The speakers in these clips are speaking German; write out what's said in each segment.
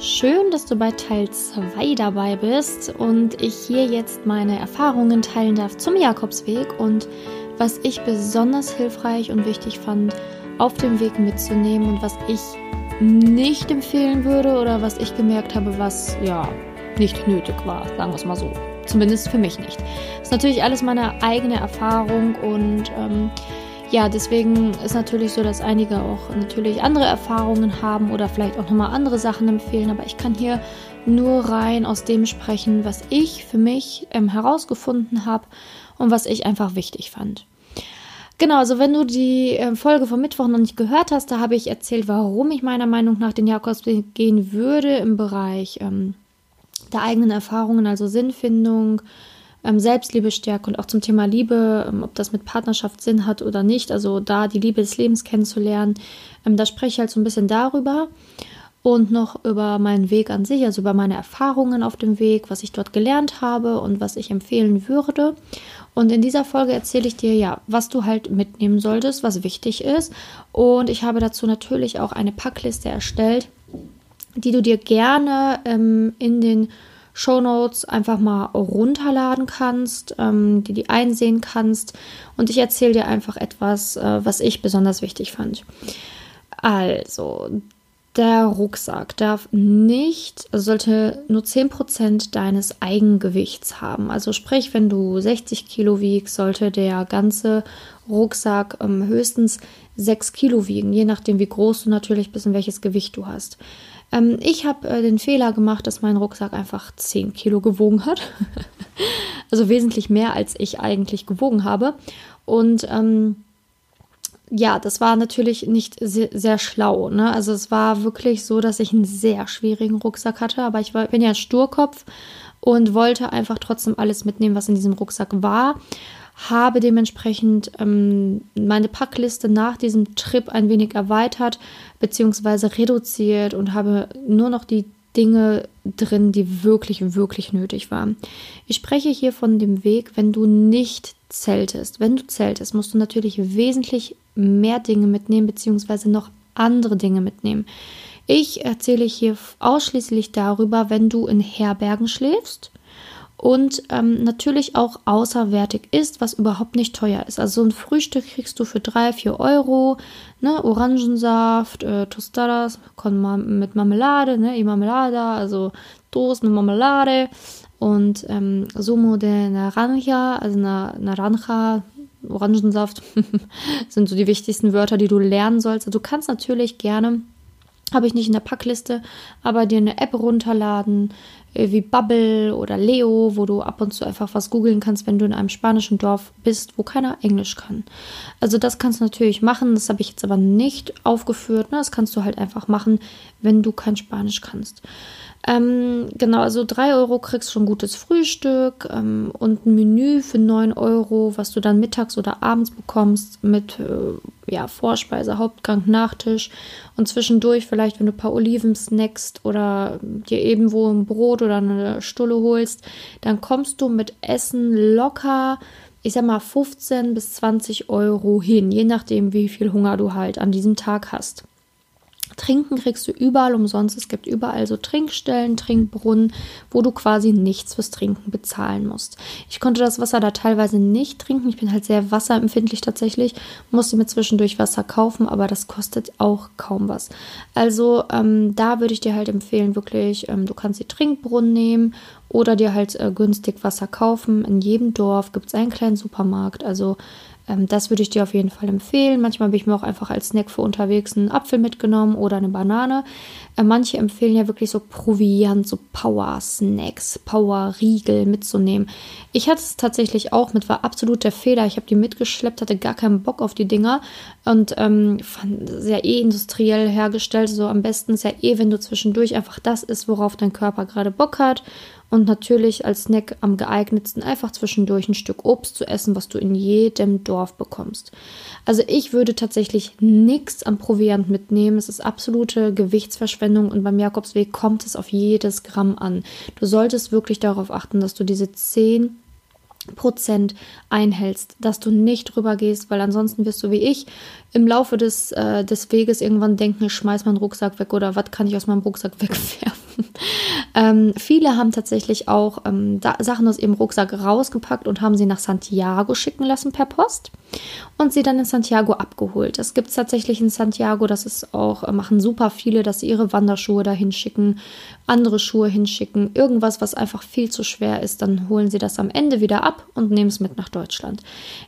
Schön, dass du bei Teil 2 dabei bist und ich hier jetzt meine Erfahrungen teilen darf zum Jakobsweg und was ich besonders hilfreich und wichtig fand, auf dem Weg mitzunehmen und was ich nicht empfehlen würde oder was ich gemerkt habe, was ja nicht nötig war, sagen wir es mal so. Zumindest für mich nicht. Das ist natürlich alles meine eigene Erfahrung und ähm, ja, deswegen ist natürlich so, dass einige auch natürlich andere Erfahrungen haben oder vielleicht auch nochmal andere Sachen empfehlen, aber ich kann hier nur rein aus dem sprechen, was ich für mich ähm, herausgefunden habe und was ich einfach wichtig fand. Genau, also wenn du die äh, Folge vom Mittwoch noch nicht gehört hast, da habe ich erzählt, warum ich meiner Meinung nach den Jakobsweg gehen würde im Bereich ähm, der eigenen Erfahrungen, also Sinnfindung, ähm, Selbstliebe stärken und auch zum Thema Liebe, ähm, ob das mit Partnerschaft Sinn hat oder nicht, also da die Liebe des Lebens kennenzulernen, ähm, da spreche ich halt so ein bisschen darüber und noch über meinen Weg an sich, also über meine Erfahrungen auf dem Weg, was ich dort gelernt habe und was ich empfehlen würde. Und in dieser Folge erzähle ich dir ja, was du halt mitnehmen solltest, was wichtig ist. Und ich habe dazu natürlich auch eine Packliste erstellt, die du dir gerne ähm, in den Show Notes einfach mal runterladen kannst, ähm, die die einsehen kannst. Und ich erzähle dir einfach etwas, äh, was ich besonders wichtig fand. Also, der Rucksack darf nicht, also sollte nur 10% deines Eigengewichts haben. Also sprich, wenn du 60 Kilo wiegst, sollte der ganze Rucksack ähm, höchstens 6 Kilo wiegen, je nachdem, wie groß du natürlich bist und welches Gewicht du hast. Ähm, ich habe äh, den Fehler gemacht, dass mein Rucksack einfach 10 Kilo gewogen hat. also wesentlich mehr, als ich eigentlich gewogen habe. Und ähm, ja, das war natürlich nicht sehr, sehr schlau. Ne? Also es war wirklich so, dass ich einen sehr schwierigen Rucksack hatte, aber ich war, bin ja Sturkopf und wollte einfach trotzdem alles mitnehmen, was in diesem Rucksack war habe dementsprechend ähm, meine Packliste nach diesem Trip ein wenig erweitert bzw. reduziert und habe nur noch die Dinge drin, die wirklich, wirklich nötig waren. Ich spreche hier von dem Weg, wenn du nicht zeltest. Wenn du zeltest, musst du natürlich wesentlich mehr Dinge mitnehmen bzw. noch andere Dinge mitnehmen. Ich erzähle hier ausschließlich darüber, wenn du in Herbergen schläfst und ähm, natürlich auch außerwertig ist, was überhaupt nicht teuer ist. Also so ein Frühstück kriegst du für 3, 4 Euro, ne? Orangensaft, äh, Tostadas mit Marmelade, ne? Y Marmelada, also Toast mit Marmelade und ähm, Sumo de Naranja, also na, Naranja, Orangensaft sind so die wichtigsten Wörter, die du lernen sollst. Also du kannst natürlich gerne habe ich nicht in der Packliste, aber dir eine App runterladen, wie Bubble oder Leo, wo du ab und zu einfach was googeln kannst, wenn du in einem spanischen Dorf bist, wo keiner Englisch kann. Also das kannst du natürlich machen, das habe ich jetzt aber nicht aufgeführt. Ne? Das kannst du halt einfach machen, wenn du kein Spanisch kannst. Ähm, genau, also 3 Euro kriegst schon gutes Frühstück ähm, und ein Menü für 9 Euro, was du dann mittags oder abends bekommst mit äh, ja, Vorspeise, Hauptgang, Nachtisch und zwischendurch vielleicht, wenn du ein paar Oliven snackst oder dir irgendwo ein Brot oder eine Stulle holst, dann kommst du mit Essen locker ich sag mal 15 bis 20 Euro hin, je nachdem, wie viel Hunger du halt an diesem Tag hast. Trinken kriegst du überall umsonst. Es gibt überall so Trinkstellen, Trinkbrunnen, wo du quasi nichts fürs Trinken bezahlen musst. Ich konnte das Wasser da teilweise nicht trinken. Ich bin halt sehr wasserempfindlich tatsächlich. Musste mir zwischendurch Wasser kaufen, aber das kostet auch kaum was. Also ähm, da würde ich dir halt empfehlen, wirklich, ähm, du kannst die Trinkbrunnen nehmen oder dir halt äh, günstig Wasser kaufen. In jedem Dorf gibt es einen kleinen Supermarkt. Also das würde ich dir auf jeden Fall empfehlen. Manchmal habe ich mir auch einfach als Snack für unterwegs einen Apfel mitgenommen oder eine Banane. Äh, manche empfehlen ja wirklich so Proviant, so Power-Snacks, Power-Riegel mitzunehmen. Ich hatte es tatsächlich auch mit, war absolut der Fehler. Ich habe die mitgeschleppt, hatte gar keinen Bock auf die Dinger und ähm, fand sehr eh industriell hergestellt. So am besten ist ja eh, wenn du zwischendurch einfach das isst, worauf dein Körper gerade Bock hat und natürlich als Snack am geeignetsten einfach zwischendurch ein Stück Obst zu essen, was du in jedem Dorf bekommst. Also ich würde tatsächlich nichts am Proviant mitnehmen. Es ist absolute Gewichtsverschwendung und beim Jakobsweg kommt es auf jedes Gramm an. Du solltest wirklich darauf achten, dass du diese 10 Prozent einhältst, dass du nicht drüber gehst, weil ansonsten wirst du wie ich im Laufe des, äh, des Weges irgendwann denken, ich schmeiß meinen Rucksack weg oder was kann ich aus meinem Rucksack wegwerfen. ähm, viele haben tatsächlich auch ähm, Sachen aus ihrem Rucksack rausgepackt und haben sie nach Santiago schicken lassen per Post und sie dann in Santiago abgeholt. Das gibt es tatsächlich in Santiago, das ist auch, äh, machen super viele, dass sie ihre Wanderschuhe dahin schicken, andere Schuhe hinschicken, irgendwas, was einfach viel zu schwer ist, dann holen sie das am Ende wieder ab und nehmen es mit nach Deutschland.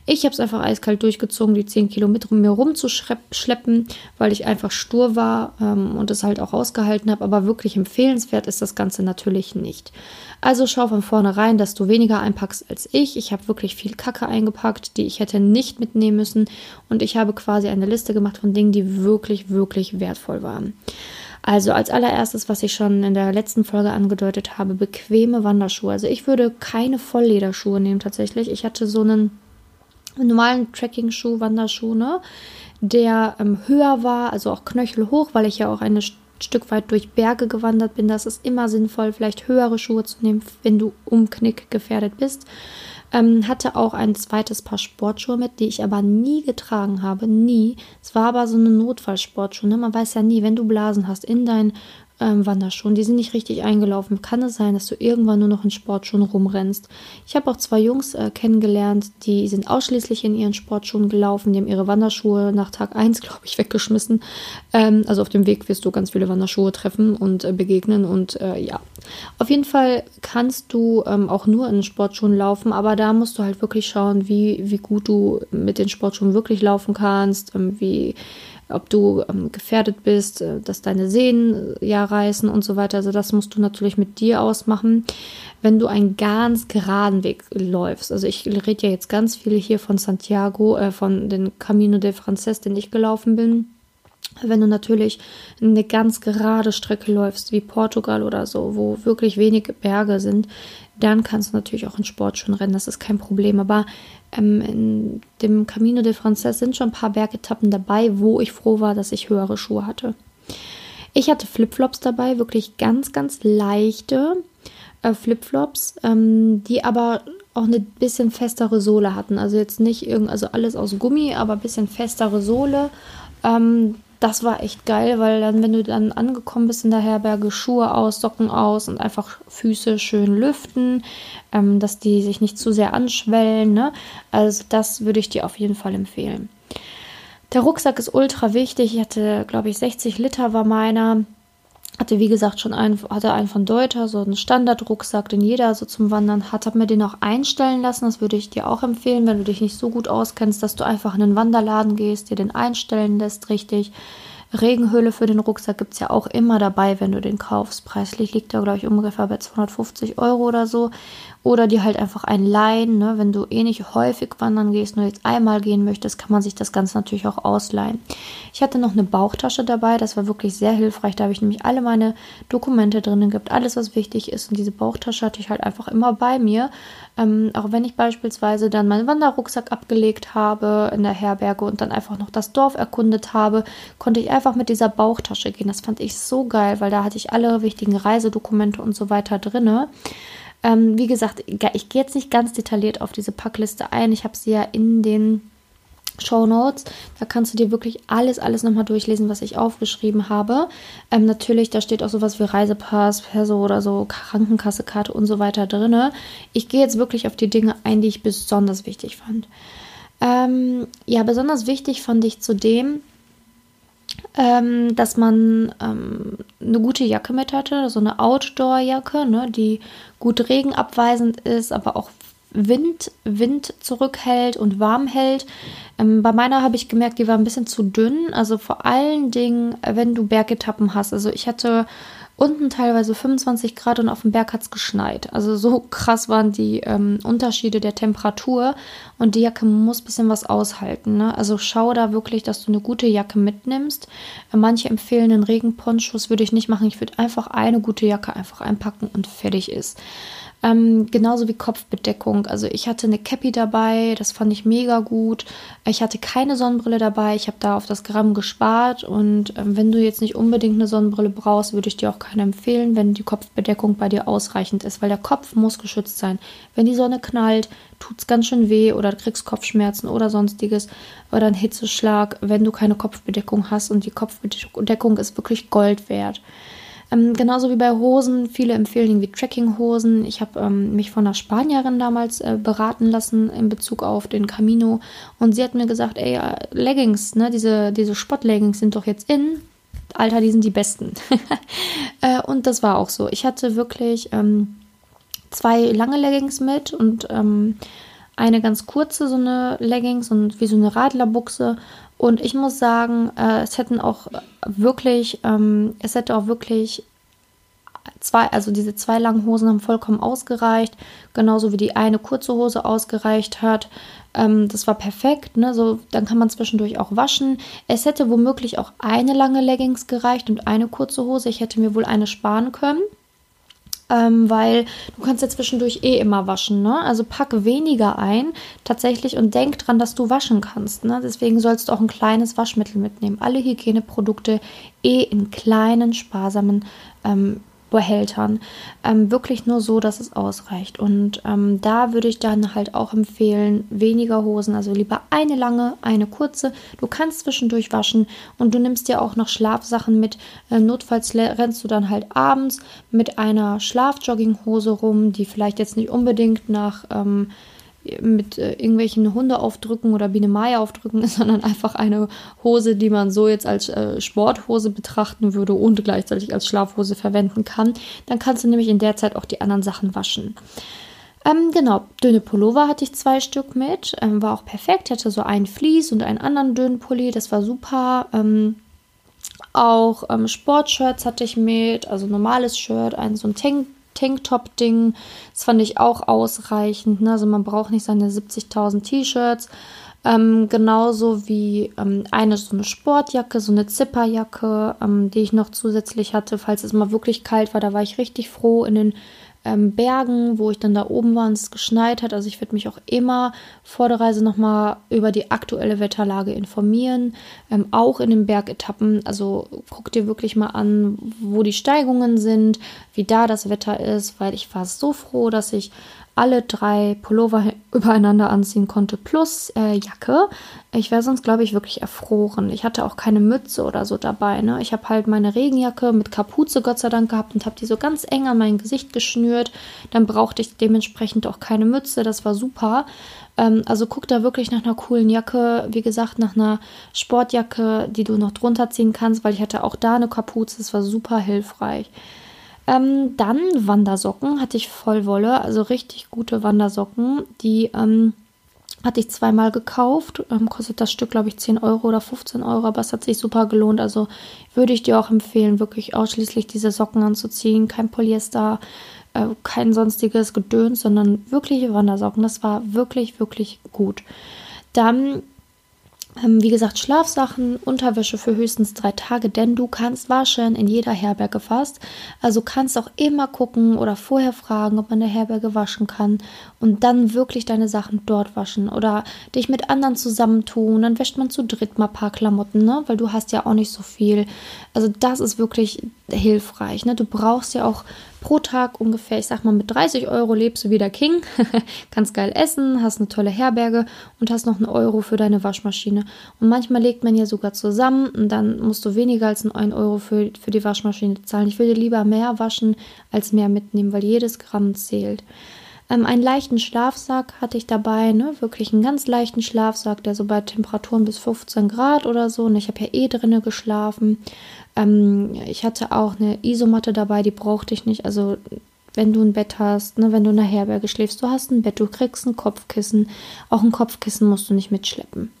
Ich habe es einfach eiskalt durchgezogen, die 10 Kilometer mir rumzuschleppen, weil ich einfach stur war ähm, und es halt auch ausgehalten habe, aber wirklich empfehlenswert ist das Ganze natürlich nicht. Also schau von vornherein, dass du weniger einpackst als ich. Ich habe wirklich viel Kacke eingepackt, die ich hätte nicht mitnehmen müssen. Und ich habe quasi eine Liste gemacht von Dingen, die wirklich, wirklich wertvoll waren. Also als allererstes, was ich schon in der letzten Folge angedeutet habe, bequeme Wanderschuhe. Also ich würde keine Volllederschuhe nehmen tatsächlich. Ich hatte so einen normalen Trekking-Schuh, Wanderschuh, ne? der ähm, höher war, also auch knöchelhoch, weil ich ja auch eine Stück weit durch Berge gewandert bin, das ist immer sinnvoll, vielleicht höhere Schuhe zu nehmen, wenn du umknick gefährdet bist. Ähm, hatte auch ein zweites Paar Sportschuhe mit, die ich aber nie getragen habe, nie. Es war aber so eine Notfallsportschuhe. Ne? Man weiß ja nie, wenn du Blasen hast in deinen ähm, Wanderschuhen, die sind nicht richtig eingelaufen. Kann es sein, dass du irgendwann nur noch in Sportschuhen rumrennst? Ich habe auch zwei Jungs äh, kennengelernt, die sind ausschließlich in ihren Sportschuhen gelaufen. Die haben ihre Wanderschuhe nach Tag 1, glaube ich, weggeschmissen. Ähm, also auf dem Weg wirst du ganz viele Wanderschuhe treffen und äh, begegnen. Und äh, ja, auf jeden Fall kannst du ähm, auch nur in Sportschuhen laufen, aber da musst du halt wirklich schauen, wie, wie gut du mit den Sportschuhen wirklich laufen kannst, ähm, wie ob du ähm, gefährdet bist, äh, dass deine Sehnen äh, ja reißen und so weiter. Also das musst du natürlich mit dir ausmachen. Wenn du einen ganz geraden Weg läufst, also ich rede ja jetzt ganz viele hier von Santiago, äh, von den Camino de Frances, den ich gelaufen bin. Wenn du natürlich eine ganz gerade Strecke läufst, wie Portugal oder so, wo wirklich wenige Berge sind, dann kannst du natürlich auch in Sport schon rennen, das ist kein Problem. Aber ähm, in dem Camino de Frances sind schon ein paar Bergetappen dabei, wo ich froh war, dass ich höhere Schuhe hatte. Ich hatte Flipflops dabei, wirklich ganz, ganz leichte äh, Flipflops, ähm, die aber auch eine bisschen festere Sohle hatten. Also jetzt nicht irgend, also alles aus Gummi, aber ein bisschen festere Sohle. Ähm, das war echt geil, weil dann, wenn du dann angekommen bist in der Herberge, Schuhe aus, Socken aus und einfach Füße schön lüften, ähm, dass die sich nicht zu sehr anschwellen. Ne? Also das würde ich dir auf jeden Fall empfehlen. Der Rucksack ist ultra wichtig. Ich hatte, glaube ich, 60 Liter war meiner. Hatte, wie gesagt, schon einen, hatte einen von Deuter, so einen Standardrucksack, den jeder so zum Wandern hat. Habe mir den auch einstellen lassen. Das würde ich dir auch empfehlen, wenn du dich nicht so gut auskennst, dass du einfach in den Wanderladen gehst, dir den einstellen lässt, richtig. Regenhöhle für den Rucksack gibt es ja auch immer dabei, wenn du den kaufst. Preislich liegt er, glaube ich, ungefähr bei 250 Euro oder so. Oder die halt einfach ein leihen. Ne? Wenn du eh nicht häufig wandern gehst, nur jetzt einmal gehen möchtest, kann man sich das Ganze natürlich auch ausleihen. Ich hatte noch eine Bauchtasche dabei, das war wirklich sehr hilfreich. Da habe ich nämlich alle meine Dokumente drin, gibt alles, was wichtig ist. Und diese Bauchtasche hatte ich halt einfach immer bei mir. Ähm, auch wenn ich beispielsweise dann meinen Wanderrucksack abgelegt habe in der Herberge und dann einfach noch das Dorf erkundet habe, konnte ich einfach mit dieser Bauchtasche gehen. Das fand ich so geil, weil da hatte ich alle wichtigen Reisedokumente und so weiter drinne. Ähm, wie gesagt, ich gehe jetzt nicht ganz detailliert auf diese Packliste ein. Ich habe sie ja in den Show Notes. Da kannst du dir wirklich alles, alles nochmal durchlesen, was ich aufgeschrieben habe. Ähm, natürlich, da steht auch sowas wie Reisepass, Perso oder so, Krankenkassekarte und so weiter drin. Ich gehe jetzt wirklich auf die Dinge ein, die ich besonders wichtig fand. Ähm, ja, besonders wichtig fand ich zudem, ähm, dass man ähm, eine gute Jacke mit hatte, so eine Outdoor-Jacke, ne, die gut regenabweisend ist, aber auch Wind, Wind zurückhält und warm hält. Ähm, bei meiner habe ich gemerkt, die war ein bisschen zu dünn. Also vor allen Dingen, wenn du Bergetappen hast. Also ich hatte unten teilweise 25 Grad und auf dem Berg hat es geschneit. Also so krass waren die ähm, Unterschiede der Temperatur und die Jacke muss ein bisschen was aushalten. Ne? Also schau da wirklich, dass du eine gute Jacke mitnimmst. Äh, manche empfehlen einen Regenponchos, würde ich nicht machen. Ich würde einfach eine gute Jacke einfach einpacken und fertig ist. Ähm, genauso wie Kopfbedeckung. Also ich hatte eine Cappy dabei, das fand ich mega gut. Ich hatte keine Sonnenbrille dabei, ich habe da auf das Gramm gespart. Und ähm, wenn du jetzt nicht unbedingt eine Sonnenbrille brauchst, würde ich dir auch keine empfehlen, wenn die Kopfbedeckung bei dir ausreichend ist, weil der Kopf muss geschützt sein. Wenn die Sonne knallt, tut es ganz schön weh oder kriegst Kopfschmerzen oder sonstiges oder einen Hitzeschlag, wenn du keine Kopfbedeckung hast und die Kopfbedeckung ist wirklich Gold wert. Ähm, genauso wie bei Hosen. Viele empfehlen irgendwie Trekkinghosen. Ich habe ähm, mich von einer Spanierin damals äh, beraten lassen in Bezug auf den Camino. Und sie hat mir gesagt, ey, äh, Leggings, ne, diese, diese Sportleggings sind doch jetzt in. Alter, die sind die besten. äh, und das war auch so. Ich hatte wirklich ähm, zwei lange Leggings mit und ähm, eine ganz kurze, so eine Leggings und wie so eine Radlerbuchse. Und ich muss sagen, äh, es hätten auch wirklich, ähm, es hätte auch wirklich zwei, also diese zwei langen Hosen haben vollkommen ausgereicht, genauso wie die eine kurze Hose ausgereicht hat. Ähm, das war perfekt, ne? So, dann kann man zwischendurch auch waschen. Es hätte womöglich auch eine lange Leggings gereicht und eine kurze Hose. Ich hätte mir wohl eine sparen können ähm, weil du kannst ja zwischendurch eh immer waschen. Ne? Also pack weniger ein tatsächlich und denk dran, dass du waschen kannst. Ne? Deswegen sollst du auch ein kleines Waschmittel mitnehmen. Alle Hygieneprodukte eh in kleinen, sparsamen ähm, Behältern. Ähm, wirklich nur so, dass es ausreicht. Und ähm, da würde ich dann halt auch empfehlen, weniger Hosen, also lieber eine lange, eine kurze. Du kannst zwischendurch waschen und du nimmst dir auch noch Schlafsachen mit. Äh, notfalls rennst du dann halt abends mit einer Schlafjogginghose rum, die vielleicht jetzt nicht unbedingt nach ähm, mit äh, irgendwelchen Hundeaufdrücken oder Biene Maya aufdrücken ist, sondern einfach eine Hose, die man so jetzt als äh, Sporthose betrachten würde und gleichzeitig als Schlafhose verwenden kann. Dann kannst du nämlich in der Zeit auch die anderen Sachen waschen. Ähm, genau, dünne Pullover hatte ich zwei Stück mit, ähm, war auch perfekt. Ich hatte so einen Vlies und einen anderen dünnen Pulli, das war super. Ähm, auch ähm, Sportshirts hatte ich mit, also normales Shirt, ein so ein Tank Tanktop-Ding. Das fand ich auch ausreichend. Ne? Also man braucht nicht seine 70.000 T-Shirts. Ähm, genauso wie ähm, eine so eine Sportjacke, so eine Zipperjacke, ähm, die ich noch zusätzlich hatte, falls es mal wirklich kalt war. Da war ich richtig froh in den ähm, Bergen, wo ich dann da oben war und es geschneit hat. Also ich würde mich auch immer vor der Reise nochmal über die aktuelle Wetterlage informieren, ähm, auch in den Bergetappen. Also guck dir wirklich mal an, wo die Steigungen sind, wie da das Wetter ist, weil ich war so froh, dass ich alle drei Pullover übereinander anziehen konnte, plus äh, Jacke. Ich wäre sonst, glaube ich, wirklich erfroren. Ich hatte auch keine Mütze oder so dabei. Ne? Ich habe halt meine Regenjacke mit Kapuze, Gott sei Dank, gehabt und habe die so ganz eng an mein Gesicht geschnürt. Dann brauchte ich dementsprechend auch keine Mütze. Das war super. Ähm, also guck da wirklich nach einer coolen Jacke. Wie gesagt, nach einer Sportjacke, die du noch drunter ziehen kannst, weil ich hatte auch da eine Kapuze. Das war super hilfreich. Ähm, dann Wandersocken hatte ich Vollwolle, also richtig gute Wandersocken. Die ähm, hatte ich zweimal gekauft. Ähm, kostet das Stück, glaube ich, 10 Euro oder 15 Euro, aber es hat sich super gelohnt. Also würde ich dir auch empfehlen, wirklich ausschließlich diese Socken anzuziehen. Kein Polyester, äh, kein sonstiges Gedöns, sondern wirkliche Wandersocken. Das war wirklich, wirklich gut. Dann wie gesagt, Schlafsachen, Unterwäsche für höchstens drei Tage, denn du kannst waschen in jeder Herberge fast. Also kannst auch immer gucken oder vorher fragen, ob man der Herberge waschen kann und dann wirklich deine Sachen dort waschen oder dich mit anderen zusammentun. Dann wäscht man zu dritt mal ein paar Klamotten, ne? weil du hast ja auch nicht so viel. Also das ist wirklich hilfreich. Ne? Du brauchst ja auch pro Tag ungefähr, ich sag mal, mit 30 Euro lebst du wie der King, kannst geil essen, hast eine tolle Herberge und hast noch einen Euro für deine Waschmaschine. Und manchmal legt man ja sogar zusammen und dann musst du weniger als einen Euro für, für die Waschmaschine zahlen. Ich würde lieber mehr waschen als mehr mitnehmen, weil jedes Gramm zählt. Ähm, einen leichten Schlafsack hatte ich dabei, ne? wirklich einen ganz leichten Schlafsack, der so bei Temperaturen bis 15 Grad oder so. Und ich habe ja eh drinnen geschlafen. Ähm, ich hatte auch eine Isomatte dabei, die brauchte ich nicht. Also wenn du ein Bett hast, ne, wenn du in der Herberge schläfst, du hast ein Bett, du kriegst ein Kopfkissen. Auch ein Kopfkissen musst du nicht mitschleppen.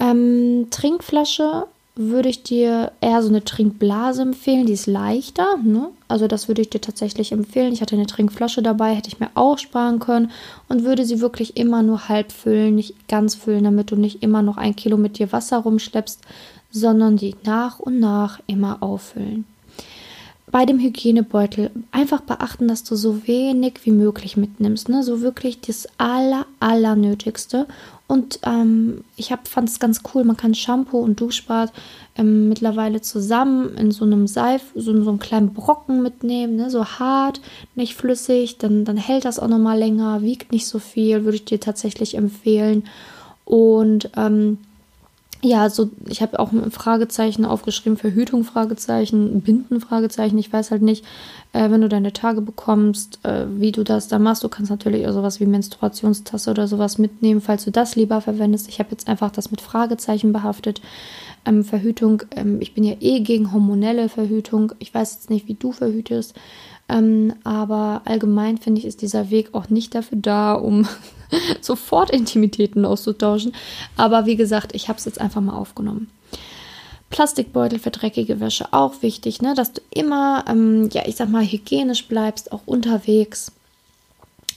Ähm, Trinkflasche würde ich dir eher so eine Trinkblase empfehlen, die ist leichter. Ne? Also das würde ich dir tatsächlich empfehlen. Ich hatte eine Trinkflasche dabei, hätte ich mir auch sparen können und würde sie wirklich immer nur halb füllen, nicht ganz füllen, damit du nicht immer noch ein Kilo mit dir Wasser rumschleppst, sondern die nach und nach immer auffüllen. Bei dem Hygienebeutel einfach beachten, dass du so wenig wie möglich mitnimmst, ne? so wirklich das aller, aller. Und ähm, ich fand es ganz cool, man kann Shampoo und Duschbad ähm, mittlerweile zusammen in so einem Seif, so, so einem kleinen Brocken mitnehmen, ne? so hart, nicht flüssig, dann, dann hält das auch nochmal länger, wiegt nicht so viel, würde ich dir tatsächlich empfehlen. Und ähm, ja, so, ich habe auch ein Fragezeichen aufgeschrieben, Verhütung, Fragezeichen, Binden, Fragezeichen. Ich weiß halt nicht, äh, wenn du deine Tage bekommst, äh, wie du das da machst. Du kannst natürlich auch sowas wie Menstruationstasse oder sowas mitnehmen, falls du das lieber verwendest. Ich habe jetzt einfach das mit Fragezeichen behaftet. Ähm, Verhütung, ähm, ich bin ja eh gegen hormonelle Verhütung. Ich weiß jetzt nicht, wie du verhütest. Ähm, aber allgemein finde ich, ist dieser Weg auch nicht dafür da, um sofort Intimitäten auszutauschen. Aber wie gesagt, ich habe es jetzt einfach mal aufgenommen. Plastikbeutel für dreckige Wäsche auch wichtig, ne? dass du immer, ähm, ja, ich sag mal, hygienisch bleibst, auch unterwegs.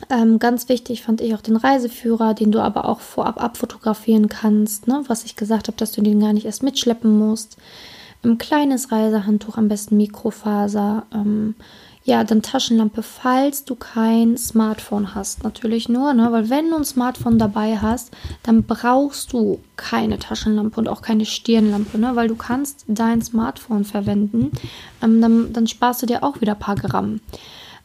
Ähm, ganz wichtig fand ich auch den Reiseführer, den du aber auch vorab abfotografieren kannst, ne? was ich gesagt habe, dass du den gar nicht erst mitschleppen musst. Ein kleines Reisehandtuch, am besten Mikrofaser. Ähm, ja, dann Taschenlampe, falls du kein Smartphone hast. Natürlich nur, ne? weil wenn du ein Smartphone dabei hast, dann brauchst du keine Taschenlampe und auch keine Stirnlampe, ne? weil du kannst dein Smartphone verwenden. Ähm, dann, dann sparst du dir auch wieder ein paar Gramm.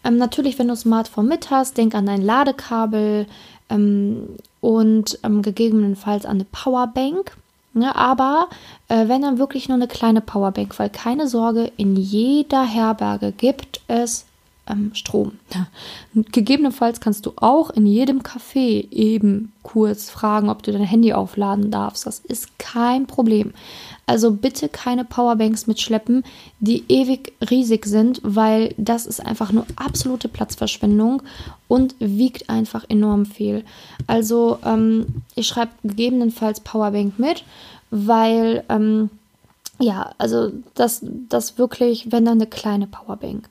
Ähm, natürlich, wenn du ein Smartphone mit hast, denk an dein Ladekabel ähm, und ähm, gegebenenfalls an eine Powerbank. Ne, aber äh, wenn dann wirklich nur eine kleine Powerbank, weil keine Sorge, in jeder Herberge gibt es ähm, Strom. Gegebenenfalls kannst du auch in jedem Café eben kurz fragen, ob du dein Handy aufladen darfst. Das ist kein Problem. Also bitte keine Powerbanks mitschleppen, die ewig riesig sind, weil das ist einfach nur absolute Platzverschwendung und wiegt einfach enorm viel. Also ähm, ich schreibe gegebenenfalls Powerbank mit, weil ähm, ja, also das, das wirklich, wenn dann eine kleine Powerbank.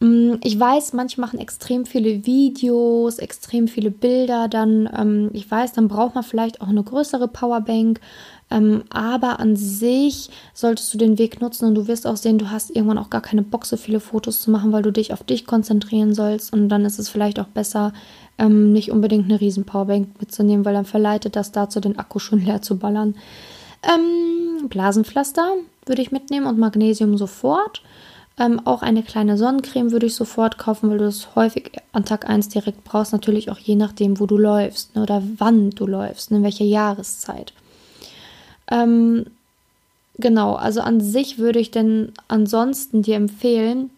Mm, ich weiß, manche machen extrem viele Videos, extrem viele Bilder. Dann, ähm, ich weiß, dann braucht man vielleicht auch eine größere Powerbank. Ähm, aber an sich solltest du den Weg nutzen und du wirst auch sehen, du hast irgendwann auch gar keine Bock, so viele Fotos zu machen, weil du dich auf dich konzentrieren sollst. Und dann ist es vielleicht auch besser, ähm, nicht unbedingt eine riesen Powerbank mitzunehmen, weil dann verleitet das dazu, den Akku schon leer zu ballern. Ähm, Blasenpflaster würde ich mitnehmen und Magnesium sofort. Ähm, auch eine kleine Sonnencreme würde ich sofort kaufen, weil du das häufig an Tag 1 direkt brauchst. Natürlich auch je nachdem, wo du läufst ne, oder wann du läufst, ne, in welcher Jahreszeit. Ähm, genau, also an sich würde ich denn ansonsten dir empfehlen,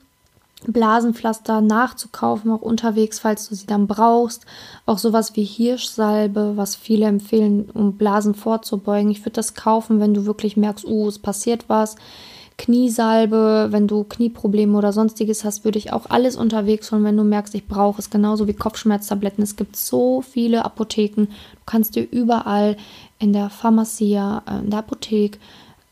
Blasenpflaster nachzukaufen, auch unterwegs, falls du sie dann brauchst. Auch sowas wie Hirschsalbe, was viele empfehlen, um Blasen vorzubeugen. Ich würde das kaufen, wenn du wirklich merkst, uh, es passiert was. Kniesalbe, wenn du Knieprobleme oder sonstiges hast, würde ich auch alles unterwegs holen, wenn du merkst, ich brauche es. Genauso wie Kopfschmerztabletten. Es gibt so viele Apotheken. Du kannst dir überall in der Pharmacia, äh, in der Apotheke,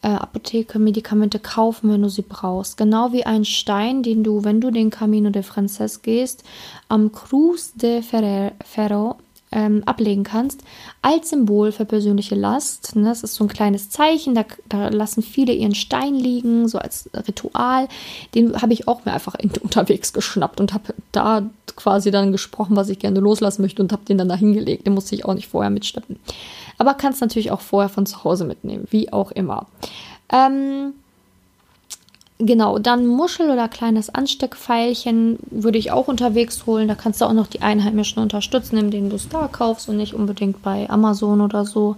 äh, Apotheke Medikamente kaufen, wenn du sie brauchst. Genau wie ein Stein, den du, wenn du den Camino de Frances gehst, am Cruz de Ferro ähm, ablegen kannst, als Symbol für persönliche Last. Ne? Das ist so ein kleines Zeichen, da, da, lassen viele ihren Stein liegen, so als Ritual. Den habe ich auch mir einfach in, unterwegs geschnappt und habe da quasi dann gesprochen, was ich gerne loslassen möchte und habe den dann da hingelegt. Den musste ich auch nicht vorher mitschleppen. Aber kannst natürlich auch vorher von zu Hause mitnehmen, wie auch immer. Ähm, Genau, dann Muschel oder kleines Ansteckpfeilchen würde ich auch unterwegs holen. Da kannst du auch noch die Einheimischen unterstützen, indem du es da kaufst und nicht unbedingt bei Amazon oder so.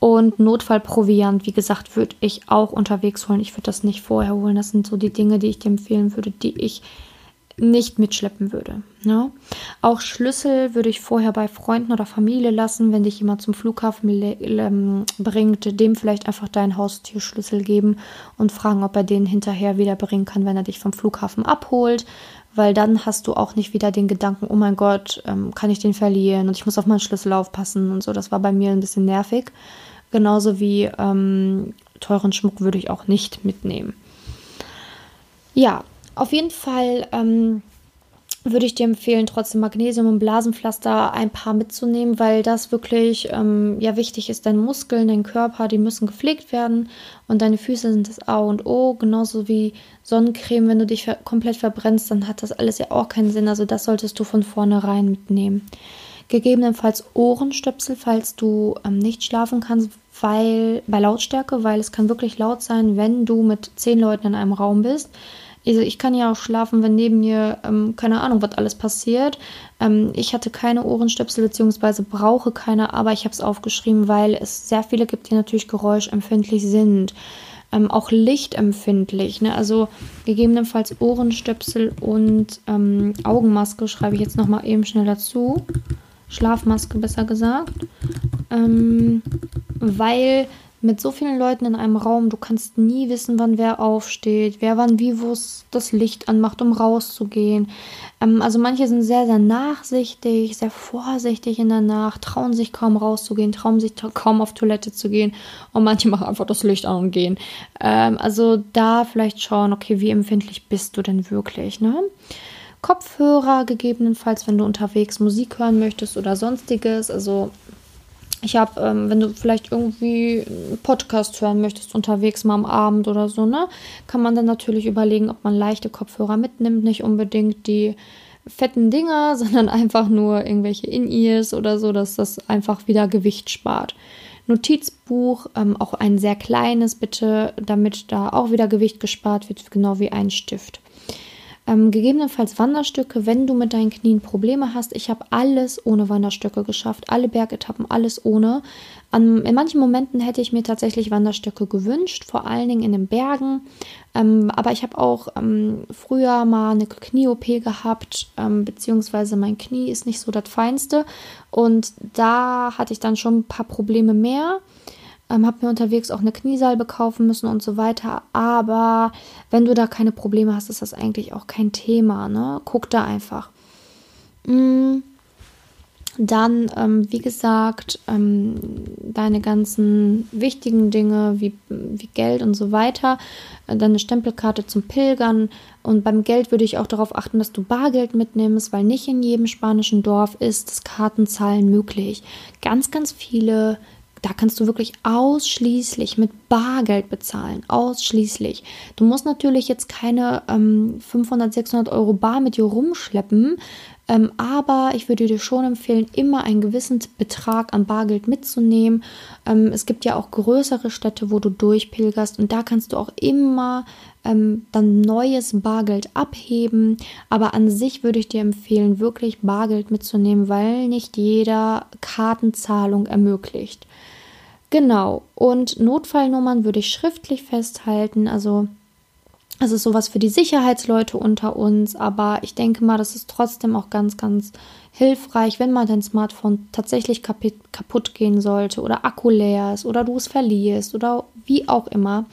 Und Notfallproviant, wie gesagt, würde ich auch unterwegs holen. Ich würde das nicht vorher holen. Das sind so die Dinge, die ich dir empfehlen würde, die ich nicht mitschleppen würde. Ne? Auch Schlüssel würde ich vorher bei Freunden oder Familie lassen, wenn dich jemand zum Flughafen ähm, bringt, dem vielleicht einfach deinen Haustürschlüssel geben und fragen, ob er den hinterher wieder bringen kann, wenn er dich vom Flughafen abholt, weil dann hast du auch nicht wieder den Gedanken, oh mein Gott, ähm, kann ich den verlieren und ich muss auf meinen Schlüssel aufpassen und so. Das war bei mir ein bisschen nervig. Genauso wie ähm, teuren Schmuck würde ich auch nicht mitnehmen. Ja, auf jeden Fall ähm, würde ich dir empfehlen, trotzdem Magnesium und Blasenpflaster ein paar mitzunehmen, weil das wirklich ähm, ja wichtig ist. Deine Muskeln, dein Körper, die müssen gepflegt werden und deine Füße sind das A und O, genauso wie Sonnencreme. Wenn du dich ver komplett verbrennst, dann hat das alles ja auch keinen Sinn. Also das solltest du von vornherein mitnehmen. Gegebenenfalls Ohrenstöpsel, falls du ähm, nicht schlafen kannst, weil bei Lautstärke, weil es kann wirklich laut sein, wenn du mit zehn Leuten in einem Raum bist Also ich kann ja auch schlafen, wenn neben mir, ähm, keine Ahnung, was alles passiert. Ähm, ich hatte keine Ohrenstöpsel beziehungsweise brauche keine, aber ich habe es aufgeschrieben, weil es sehr viele gibt, die natürlich geräuschempfindlich sind. Ähm, auch lichtempfindlich. Ne? Also gegebenenfalls Ohrenstöpsel und ähm, Augenmaske schreibe ich jetzt nochmal eben schnell dazu. Schlafmaske besser gesagt. Ähm, weil mit so vielen Leuten in einem Raum, du kannst nie wissen, wann wer aufsteht, wer wann wie wo das Licht anmacht, um rauszugehen. Ähm, also manche sind sehr, sehr nachsichtig, sehr vorsichtig in der Nacht, trauen sich kaum rauszugehen, trauen sich kaum auf Toilette zu gehen und manche machen einfach das Licht an und gehen. Ähm, also da vielleicht schauen, okay, wie empfindlich bist du denn wirklich, ne? Kopfhörer gegebenenfalls, wenn du unterwegs Musik hören möchtest oder sonstiges. Also ich habe, ähm, wenn du vielleicht irgendwie einen Podcast hören möchtest, unterwegs mal am Abend oder so, ne, kann man dann natürlich überlegen, ob man leichte Kopfhörer mitnimmt, nicht unbedingt die fetten Dinger, sondern einfach nur irgendwelche In-Ears oder so, dass das einfach wieder Gewicht spart. Notizbuch, ähm, auch ein sehr kleines bitte, damit da auch wieder Gewicht gespart wird, genau wie ein Stift. Ähm, gegebenenfalls Wanderstücke, wenn du mit deinen Knien Probleme hast. Ich habe alles ohne Wanderstöcke geschafft, alle Bergetappen, alles ohne. An, in manchen Momenten hätte ich mir tatsächlich Wanderstöcke gewünscht, vor allen Dingen in den Bergen. Ähm, aber ich habe auch ähm, früher mal eine Knie-OP gehabt, ähm, beziehungsweise mein Knie ist nicht so das Feinste. Und da hatte ich dann schon ein paar Probleme mehr ähm, habe mir unterwegs auch eine Kniesalbe kaufen müssen und so weiter. Aber wenn du da keine Probleme hast, ist das eigentlich auch kein Thema. Ne? Guck da einfach. Mm. Dann, ähm, wie gesagt, ähm, deine ganzen wichtigen Dinge wie, wie Geld und so weiter, äh, deine Stempelkarte zum Pilgern. Und beim Geld würde ich auch darauf achten, dass du Bargeld mitnimmst, weil nicht in jedem spanischen Dorf ist das Kartenzahlen möglich. Ganz, ganz viele da kannst du wirklich ausschließlich mit Bargeld bezahlen. Ausschließlich. Du musst natürlich jetzt keine ähm, 500, 600 Euro Bar mit dir rumschleppen. Ähm, aber ich würde dir schon empfehlen, immer einen gewissen Betrag an Bargeld mitzunehmen. Ähm, es gibt ja auch größere Städte, wo du durchpilgerst und da kannst du auch immer ähm, dann neues Bargeld abheben. Aber an sich würde ich dir empfehlen, wirklich Bargeld mitzunehmen, weil nicht jeder Kartenzahlung ermöglicht. Genau. Und Notfallnummern würde ich schriftlich festhalten. Also es ist sowas für die Sicherheitsleute unter uns, aber ich denke mal, das ist trotzdem auch ganz, ganz hilfreich, wenn mal dein Smartphone tatsächlich kaputt gehen sollte oder Akku leer ist oder du es verlierst oder wie auch immer,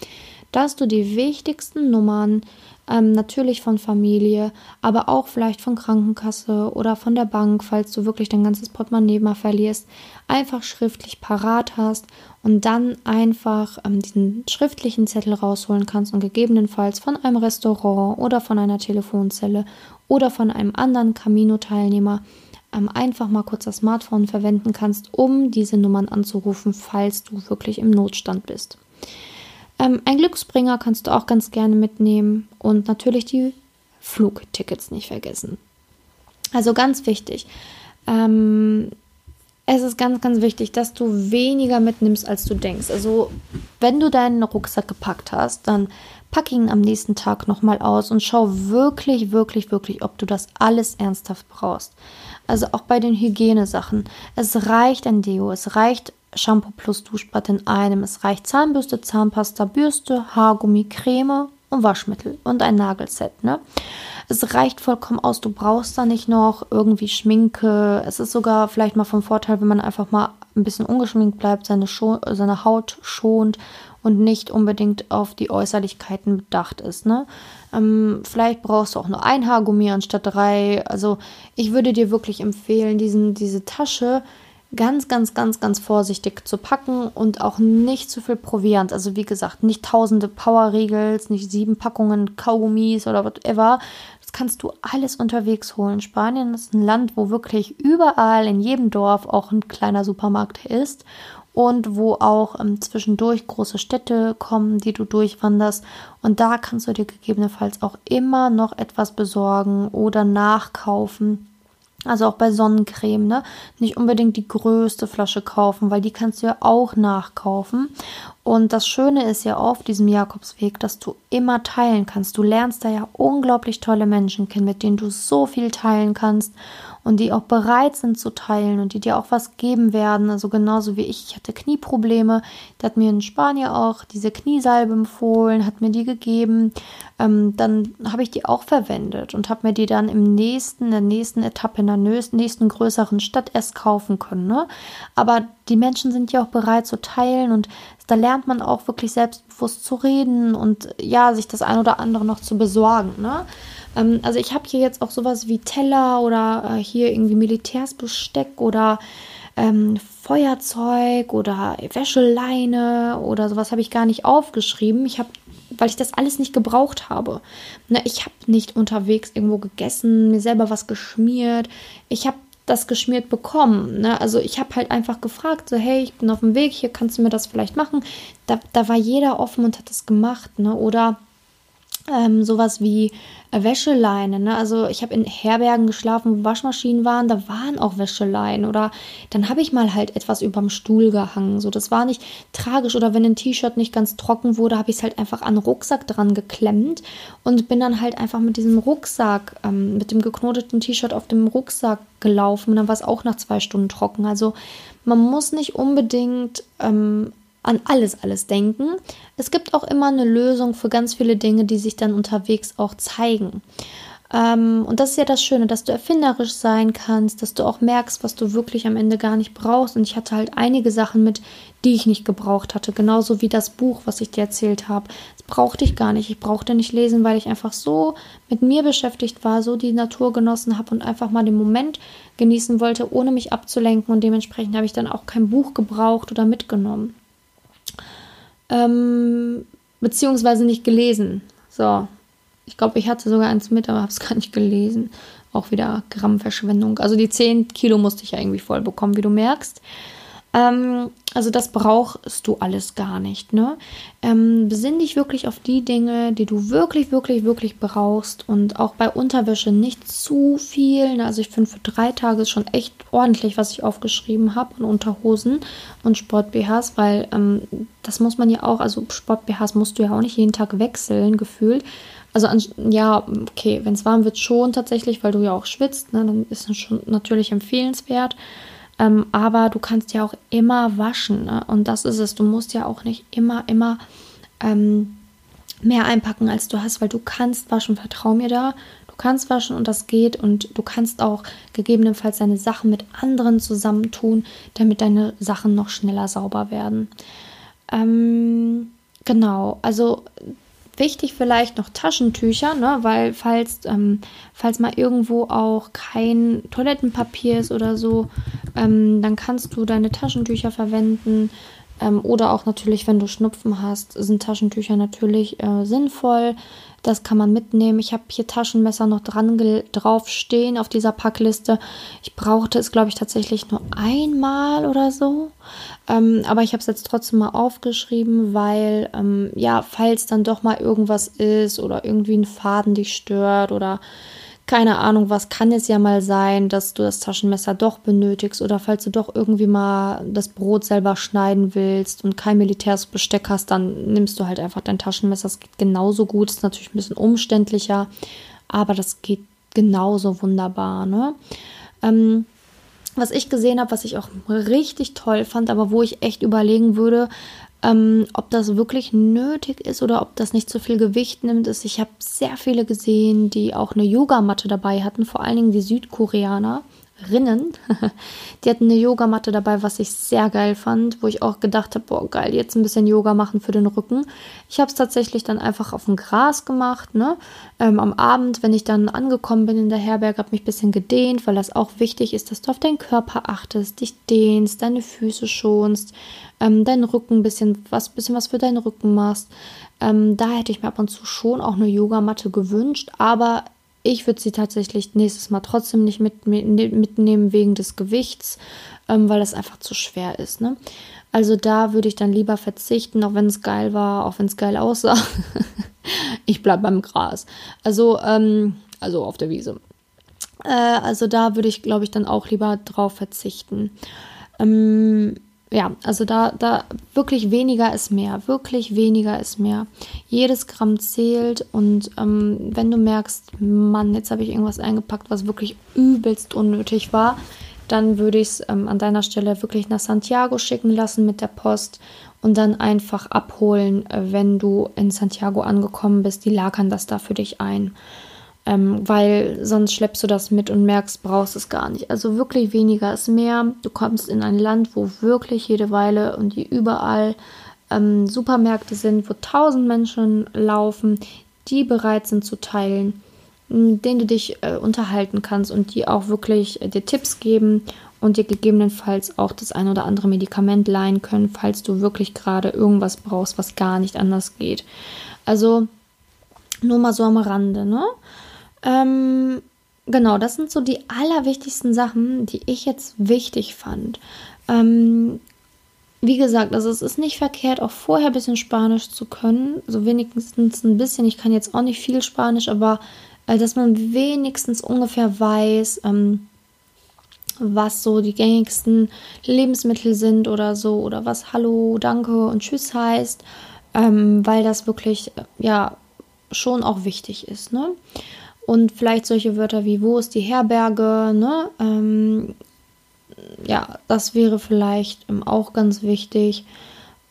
dass du die wichtigsten Nummern ähm, natürlich von Familie, aber auch vielleicht von Krankenkasse oder von der Bank, falls du wirklich dein ganzes Portemonnaie mal verlierst, einfach schriftlich parat hast und dann einfach ähm, diesen schriftlichen Zettel rausholen kannst und gegebenenfalls von einem Restaurant oder von einer Telefonzelle oder von einem anderen Camino-Teilnehmer ähm, einfach mal kurz das Smartphone verwenden kannst, um diese Nummern anzurufen, falls du wirklich im Notstand bist. Ähm, ein Glücksbringer kannst du auch ganz gerne mitnehmen und natürlich die Flugtickets nicht vergessen. Also ganz wichtig. Ähm, es ist ganz, ganz wichtig, dass du weniger mitnimmst, als du denkst. Also, wenn du deinen Rucksack gepackt hast, dann pack ihn am nächsten Tag nochmal aus und schau wirklich, wirklich, wirklich, ob du das alles ernsthaft brauchst. Also auch bei den Hygienesachen. Es reicht ein Deo, es reicht Shampoo plus Duschbad in einem. Es reicht Zahnbürste, Zahnpasta, Bürste, Haargummi, Creme und Waschmittel und ein Nagelset. Ne? Es reicht vollkommen aus. Du brauchst da nicht noch irgendwie Schminke. Es ist sogar vielleicht mal vom Vorteil, wenn man einfach mal ein bisschen ungeschminkt bleibt, seine, Scho seine Haut schont und nicht unbedingt auf die Äußerlichkeiten bedacht ist. Ne? Ähm, vielleicht brauchst du auch nur ein Haargummi anstatt drei. Also ich würde dir wirklich empfehlen, diesen, diese Tasche ganz, ganz, ganz, ganz vorsichtig zu packen und auch nicht zu viel Proviant. Also wie gesagt, nicht tausende Power-Riegels, nicht sieben Packungen Kaugummis oder whatever. Das kannst du alles unterwegs holen. Spanien ist ein Land, wo wirklich überall in jedem Dorf auch ein kleiner Supermarkt ist und wo auch ähm, zwischendurch große Städte kommen, die du durchwanderst. Und da kannst du dir gegebenenfalls auch immer noch etwas besorgen oder nachkaufen also auch bei Sonnencreme, ne? Nicht unbedingt die größte Flasche kaufen, weil die kannst du ja auch nachkaufen. Und das Schöne ist ja auf diesem Jakobsweg, dass du immer teilen kannst. Du lernst da ja unglaublich tolle Menschen kennen, mit denen du so viel teilen kannst und die auch bereit sind zu teilen und die dir auch was geben werden. Also genauso wie ich. Ich hatte Knieprobleme. Da hat mir ein Spanier auch diese Kniesalbe empfohlen, hat mir die gegeben. Ähm, dann habe ich die auch verwendet und habe mir die dann im nächsten, in der nächsten Etappe, in der nächsten größeren Stadt erst kaufen können. Ne? Aber die Menschen sind ja auch bereit zu teilen und da lernt man auch wirklich selbstbewusst zu reden und ja, sich das ein oder andere noch zu besorgen. Ne? Ähm, also ich habe hier jetzt auch sowas wie Teller oder äh, hier irgendwie Militärsbesteck oder ähm, Feuerzeug oder Wäscheleine oder sowas habe ich gar nicht aufgeschrieben. Ich habe weil ich das alles nicht gebraucht habe. Ne, ich habe nicht unterwegs irgendwo gegessen, mir selber was geschmiert. Ich habe das geschmiert bekommen. Ne? Also ich habe halt einfach gefragt, so hey, ich bin auf dem Weg, hier kannst du mir das vielleicht machen. Da, da war jeder offen und hat das gemacht. Ne? Oder ähm, sowas wie Wäscheleine. Ne? Also ich habe in Herbergen geschlafen, wo Waschmaschinen waren, da waren auch Wäscheleien. Oder dann habe ich mal halt etwas überm Stuhl gehangen. So, das war nicht tragisch. Oder wenn ein T-Shirt nicht ganz trocken wurde, habe ich es halt einfach an den Rucksack dran geklemmt und bin dann halt einfach mit diesem Rucksack, ähm, mit dem geknoteten T-Shirt auf dem Rucksack gelaufen. Und dann war es auch nach zwei Stunden trocken. Also man muss nicht unbedingt ähm, an alles, alles denken. Es gibt auch immer eine Lösung für ganz viele Dinge, die sich dann unterwegs auch zeigen. Ähm, und das ist ja das Schöne, dass du erfinderisch sein kannst, dass du auch merkst, was du wirklich am Ende gar nicht brauchst. Und ich hatte halt einige Sachen mit, die ich nicht gebraucht hatte. Genauso wie das Buch, was ich dir erzählt habe. Das brauchte ich gar nicht. Ich brauchte nicht lesen, weil ich einfach so mit mir beschäftigt war, so die Natur genossen habe und einfach mal den Moment genießen wollte, ohne mich abzulenken. Und dementsprechend habe ich dann auch kein Buch gebraucht oder mitgenommen ähm, beziehungsweise nicht gelesen. So, ich glaube, ich hatte sogar eins mit, aber habe es gar nicht gelesen. Auch wieder Grammverschwendung. Also die 10 Kilo musste ich ja irgendwie voll bekommen, wie du merkst. Ähm, also das brauchst du alles gar nicht. Ne? Ähm, besinn dich wirklich auf die Dinge, die du wirklich, wirklich, wirklich brauchst und auch bei Unterwäsche nicht zu viel. Ne? Also ich finde für drei Tage ist schon echt ordentlich, was ich aufgeschrieben habe und Unterhosen und Sport-BHs, weil ähm, das muss man ja auch, also Sport-BHs musst du ja auch nicht jeden Tag wechseln, gefühlt. Also an, ja, okay, wenn es warm wird schon tatsächlich, weil du ja auch schwitzt, ne, dann ist es schon natürlich empfehlenswert. Ähm, aber du kannst ja auch immer waschen. Ne? Und das ist es. Du musst ja auch nicht immer, immer ähm, mehr einpacken, als du hast, weil du kannst waschen. Vertrau mir da. Du kannst waschen und das geht. Und du kannst auch gegebenenfalls deine Sachen mit anderen zusammentun, damit deine Sachen noch schneller sauber werden. Ähm, genau. Also Wichtig vielleicht noch Taschentücher, ne? weil falls, ähm, falls mal irgendwo auch kein Toilettenpapier ist oder so, ähm, dann kannst du deine Taschentücher verwenden. Ähm, oder auch natürlich, wenn du Schnupfen hast, sind Taschentücher natürlich äh, sinnvoll. Das kann man mitnehmen. Ich habe hier Taschenmesser noch dran drauf stehen auf dieser Packliste. Ich brauchte es, glaube ich, tatsächlich nur einmal oder so. Ähm, aber ich habe es jetzt trotzdem mal aufgeschrieben, weil, ähm, ja, falls dann doch mal irgendwas ist oder irgendwie ein Faden dich stört oder keine Ahnung, was kann es ja mal sein, dass du das Taschenmesser doch benötigst oder falls du doch irgendwie mal das Brot selber schneiden willst und kein militärisches Besteck hast, dann nimmst du halt einfach dein Taschenmesser. Das geht genauso gut, ist natürlich ein bisschen umständlicher, aber das geht genauso wunderbar. Ne? Ähm, was ich gesehen habe, was ich auch richtig toll fand, aber wo ich echt überlegen würde, ähm, ob das wirklich nötig ist oder ob das nicht zu viel Gewicht nimmt, ist, ich habe sehr viele gesehen, die auch eine Yogamatte dabei hatten, vor allen Dingen die Südkoreaner. Rinnen. Die hatten eine Yogamatte dabei, was ich sehr geil fand, wo ich auch gedacht habe, boah, geil, jetzt ein bisschen Yoga machen für den Rücken. Ich habe es tatsächlich dann einfach auf dem Gras gemacht, ne? Ähm, am Abend, wenn ich dann angekommen bin in der Herberge, habe mich ein bisschen gedehnt, weil das auch wichtig ist, dass du auf deinen Körper achtest, dich dehnst, deine Füße schonst, ähm, deinen Rücken ein bisschen was, bisschen was für deinen Rücken machst. Ähm, da hätte ich mir ab und zu schon auch eine Yogamatte gewünscht, aber ich würde sie tatsächlich nächstes Mal trotzdem nicht mit, mitnehmen wegen des Gewichts, ähm, weil das einfach zu schwer ist. Ne? Also da würde ich dann lieber verzichten, auch wenn es geil war, auch wenn es geil aussah. ich bleibe beim Gras. Also, ähm, also auf der Wiese. Äh, also da würde ich, glaube ich, dann auch lieber drauf verzichten. Ähm, ja, also da, da wirklich weniger ist mehr, wirklich weniger ist mehr. Jedes Gramm zählt und ähm, wenn du merkst, Mann, jetzt habe ich irgendwas eingepackt, was wirklich übelst unnötig war, dann würde ich es ähm, an deiner Stelle wirklich nach Santiago schicken lassen mit der Post und dann einfach abholen, äh, wenn du in Santiago angekommen bist. Die lagern das da für dich ein ähm, weil sonst schleppst du das mit und merkst, brauchst es gar nicht. Also wirklich weniger ist mehr. Du kommst in ein Land, wo wirklich jede Weile und die überall ähm, Supermärkte sind, wo tausend Menschen laufen, die bereit sind zu teilen, denen du dich äh, unterhalten kannst und die auch wirklich äh, dir Tipps geben und dir gegebenenfalls auch das ein oder andere Medikament leihen können, falls du wirklich gerade irgendwas brauchst, was gar nicht anders geht. Also nur mal so am Rande, ne? Ähm, genau, das sind so die allerwichtigsten Sachen, die ich jetzt wichtig fand. Ähm, wie gesagt, also es ist nicht verkehrt, auch vorher ein bisschen Spanisch zu können. So wenigstens ein bisschen. Ich kann jetzt auch nicht viel Spanisch, aber äh, dass man wenigstens ungefähr weiß, ähm, was so die gängigsten Lebensmittel sind oder so. Oder was Hallo, Danke und Tschüss heißt. Ähm, weil das wirklich, äh, ja, schon auch wichtig ist. Ne? Und vielleicht solche Wörter wie wo ist die Herberge, ne? Ähm, ja, das wäre vielleicht ähm, auch ganz wichtig.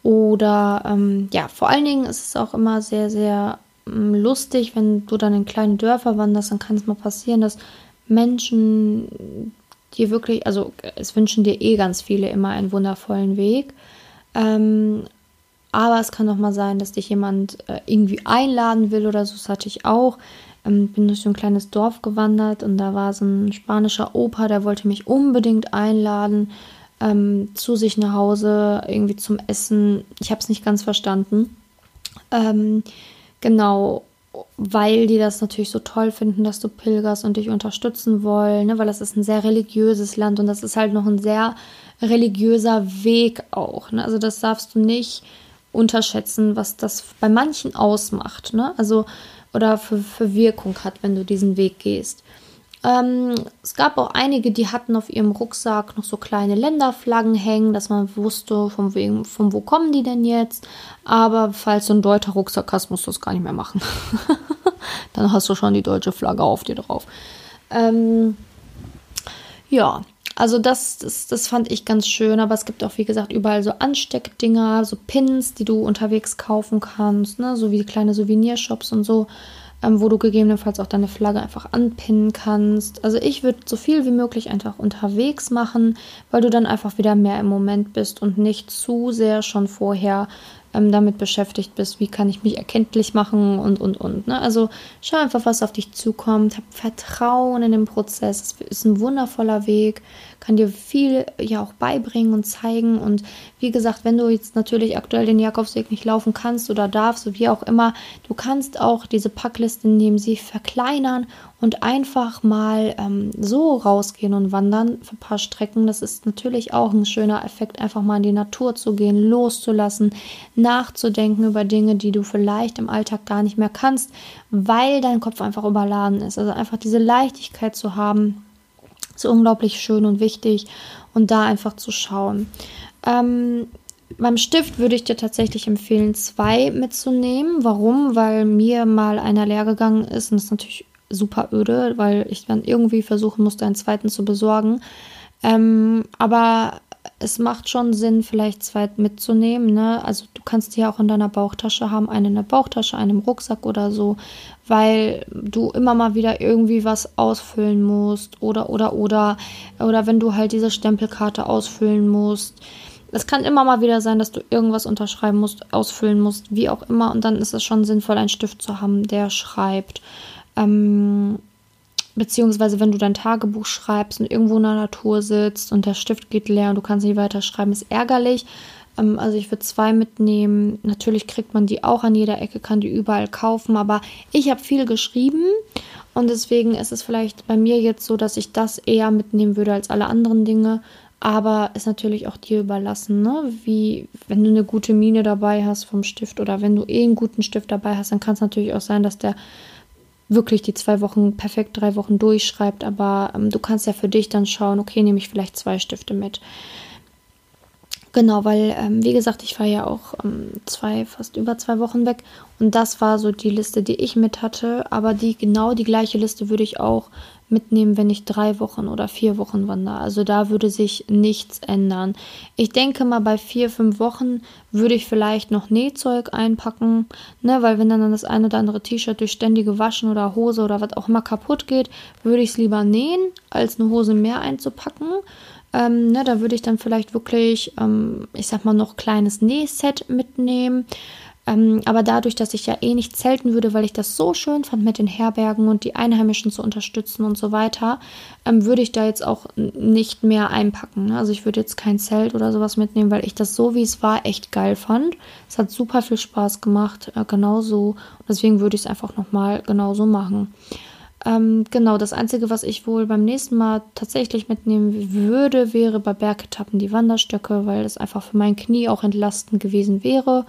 Oder ähm, ja, vor allen Dingen ist es auch immer sehr, sehr ähm, lustig, wenn du dann in kleine Dörfer wanderst, dann kann es mal passieren, dass Menschen dir wirklich, also es wünschen dir eh ganz viele immer einen wundervollen Weg. Ähm, aber es kann auch mal sein, dass dich jemand äh, irgendwie einladen will oder so, das hatte ich auch ähm, bin durch so ein kleines Dorf gewandert und da war so ein spanischer Opa, der wollte mich unbedingt einladen ähm, zu sich nach Hause, irgendwie zum Essen. Ich habe es nicht ganz verstanden. Ähm, genau, weil die das natürlich so toll finden, dass du pilgerst und dich unterstützen wollen, ne? weil das ist ein sehr religiöses Land und das ist halt noch ein sehr religiöser Weg auch. Ne? Also das darfst du nicht unterschätzen, was das bei manchen ausmacht. Ne? Also oder für, für Wirkung hat, wenn du diesen Weg gehst. Ähm, es gab auch einige, die hatten auf ihrem Rucksack noch so kleine Länderflaggen hängen, dass man wusste, von, wegen, von wo kommen die denn jetzt. Aber falls du einen deutscher Rucksack hast, musst du es gar nicht mehr machen. Dann hast du schon die deutsche Flagge auf dir drauf. Ähm, ja, also das, das, das fand ich ganz schön, aber es gibt auch, wie gesagt, überall so Ansteckdinger, so Pins, die du unterwegs kaufen kannst, ne? so wie kleine Souvenirshops und so, ähm, wo du gegebenenfalls auch deine Flagge einfach anpinnen kannst. Also ich würde so viel wie möglich einfach unterwegs machen, weil du dann einfach wieder mehr im Moment bist und nicht zu sehr schon vorher ähm, damit beschäftigt bist, wie kann ich mich erkenntlich machen und, und, und. Ne? Also schau einfach, was auf dich zukommt, hab Vertrauen in den Prozess. Es ist ein wundervoller Weg, kann dir viel ja auch beibringen und zeigen. Und wie gesagt, wenn du jetzt natürlich aktuell den Jakobsweg nicht laufen kannst oder darfst, wie auch immer, du kannst auch diese Packliste nehmen, sie verkleinern und einfach mal ähm, so rausgehen und wandern für ein paar Strecken. Das ist natürlich auch ein schöner Effekt, einfach mal in die Natur zu gehen, loszulassen, nachzudenken über Dinge, die du vielleicht im Alltag gar nicht mehr kannst, weil dein Kopf einfach überladen ist. Also einfach diese Leichtigkeit zu haben, ist unglaublich schön und wichtig und da einfach zu schauen. Ähm, beim Stift würde ich dir tatsächlich empfehlen, zwei mitzunehmen. Warum? Weil mir mal einer leer gegangen ist und ist natürlich super öde, weil ich dann irgendwie versuchen musste, einen zweiten zu besorgen. Ähm, aber es macht schon Sinn, vielleicht zwei mitzunehmen. Ne? Also du kannst die ja auch in deiner Bauchtasche haben, eine in der Bauchtasche, einen im Rucksack oder so, weil du immer mal wieder irgendwie was ausfüllen musst oder oder oder oder wenn du halt diese Stempelkarte ausfüllen musst. Es kann immer mal wieder sein, dass du irgendwas unterschreiben musst, ausfüllen musst, wie auch immer. Und dann ist es schon sinnvoll, einen Stift zu haben, der schreibt. Ähm, beziehungsweise wenn du dein Tagebuch schreibst und irgendwo in der Natur sitzt und der Stift geht leer und du kannst nicht weiter schreiben, ist ärgerlich. Ähm, also ich würde zwei mitnehmen. Natürlich kriegt man die auch an jeder Ecke, kann die überall kaufen, aber ich habe viel geschrieben und deswegen ist es vielleicht bei mir jetzt so, dass ich das eher mitnehmen würde als alle anderen Dinge. Aber ist natürlich auch dir überlassen, ne? Wie, wenn du eine gute Mine dabei hast vom Stift oder wenn du eh einen guten Stift dabei hast, dann kann es natürlich auch sein, dass der wirklich die zwei Wochen perfekt drei Wochen durchschreibt, aber ähm, du kannst ja für dich dann schauen, okay, nehme ich vielleicht zwei Stifte mit. Genau, weil, ähm, wie gesagt, ich war ja auch ähm, zwei, fast über zwei Wochen weg und das war so die Liste, die ich mit hatte. Aber die genau die gleiche Liste würde ich auch mitnehmen, wenn ich drei Wochen oder vier Wochen wandere. Also da würde sich nichts ändern. Ich denke mal, bei vier, fünf Wochen würde ich vielleicht noch Nähzeug einpacken, ne, weil wenn dann das ein oder andere T-Shirt durch ständige Waschen oder Hose oder was auch immer kaputt geht, würde ich es lieber nähen, als eine Hose mehr einzupacken. Ähm, ne, da würde ich dann vielleicht wirklich, ähm, ich sag mal, noch kleines Nähset mitnehmen. Ähm, aber dadurch, dass ich ja eh nicht zelten würde, weil ich das so schön fand mit den Herbergen und die Einheimischen zu unterstützen und so weiter, ähm, würde ich da jetzt auch nicht mehr einpacken. Ne? Also ich würde jetzt kein Zelt oder sowas mitnehmen, weil ich das so wie es war echt geil fand. Es hat super viel Spaß gemacht, äh, genauso. Deswegen würde ich es einfach nochmal genauso machen. Ähm, genau, das Einzige, was ich wohl beim nächsten Mal tatsächlich mitnehmen würde, wäre bei Bergetappen die Wanderstöcke, weil das einfach für mein Knie auch entlastend gewesen wäre.